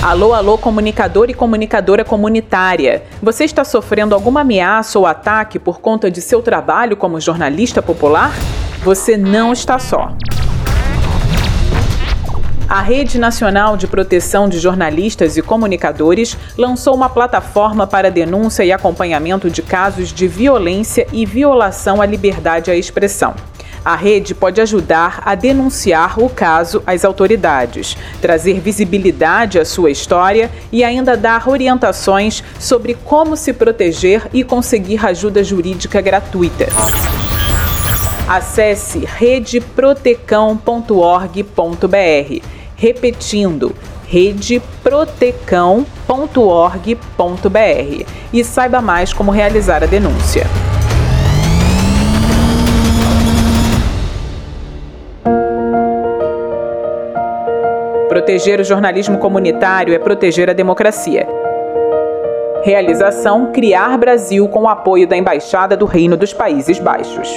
Alô, alô, comunicador e comunicadora comunitária. Você está sofrendo alguma ameaça ou ataque por conta de seu trabalho como jornalista popular? Você não está só. A Rede Nacional de Proteção de Jornalistas e Comunicadores lançou uma plataforma para denúncia e acompanhamento de casos de violência e violação à liberdade à expressão. A rede pode ajudar a denunciar o caso às autoridades, trazer visibilidade à sua história e ainda dar orientações sobre como se proteger e conseguir ajuda jurídica gratuita. Acesse redeprotecão.org.br. Repetindo, redeprotecão.org.br e saiba mais como realizar a denúncia. Proteger o jornalismo comunitário é proteger a democracia. Realização: Criar Brasil com o apoio da Embaixada do Reino dos Países Baixos.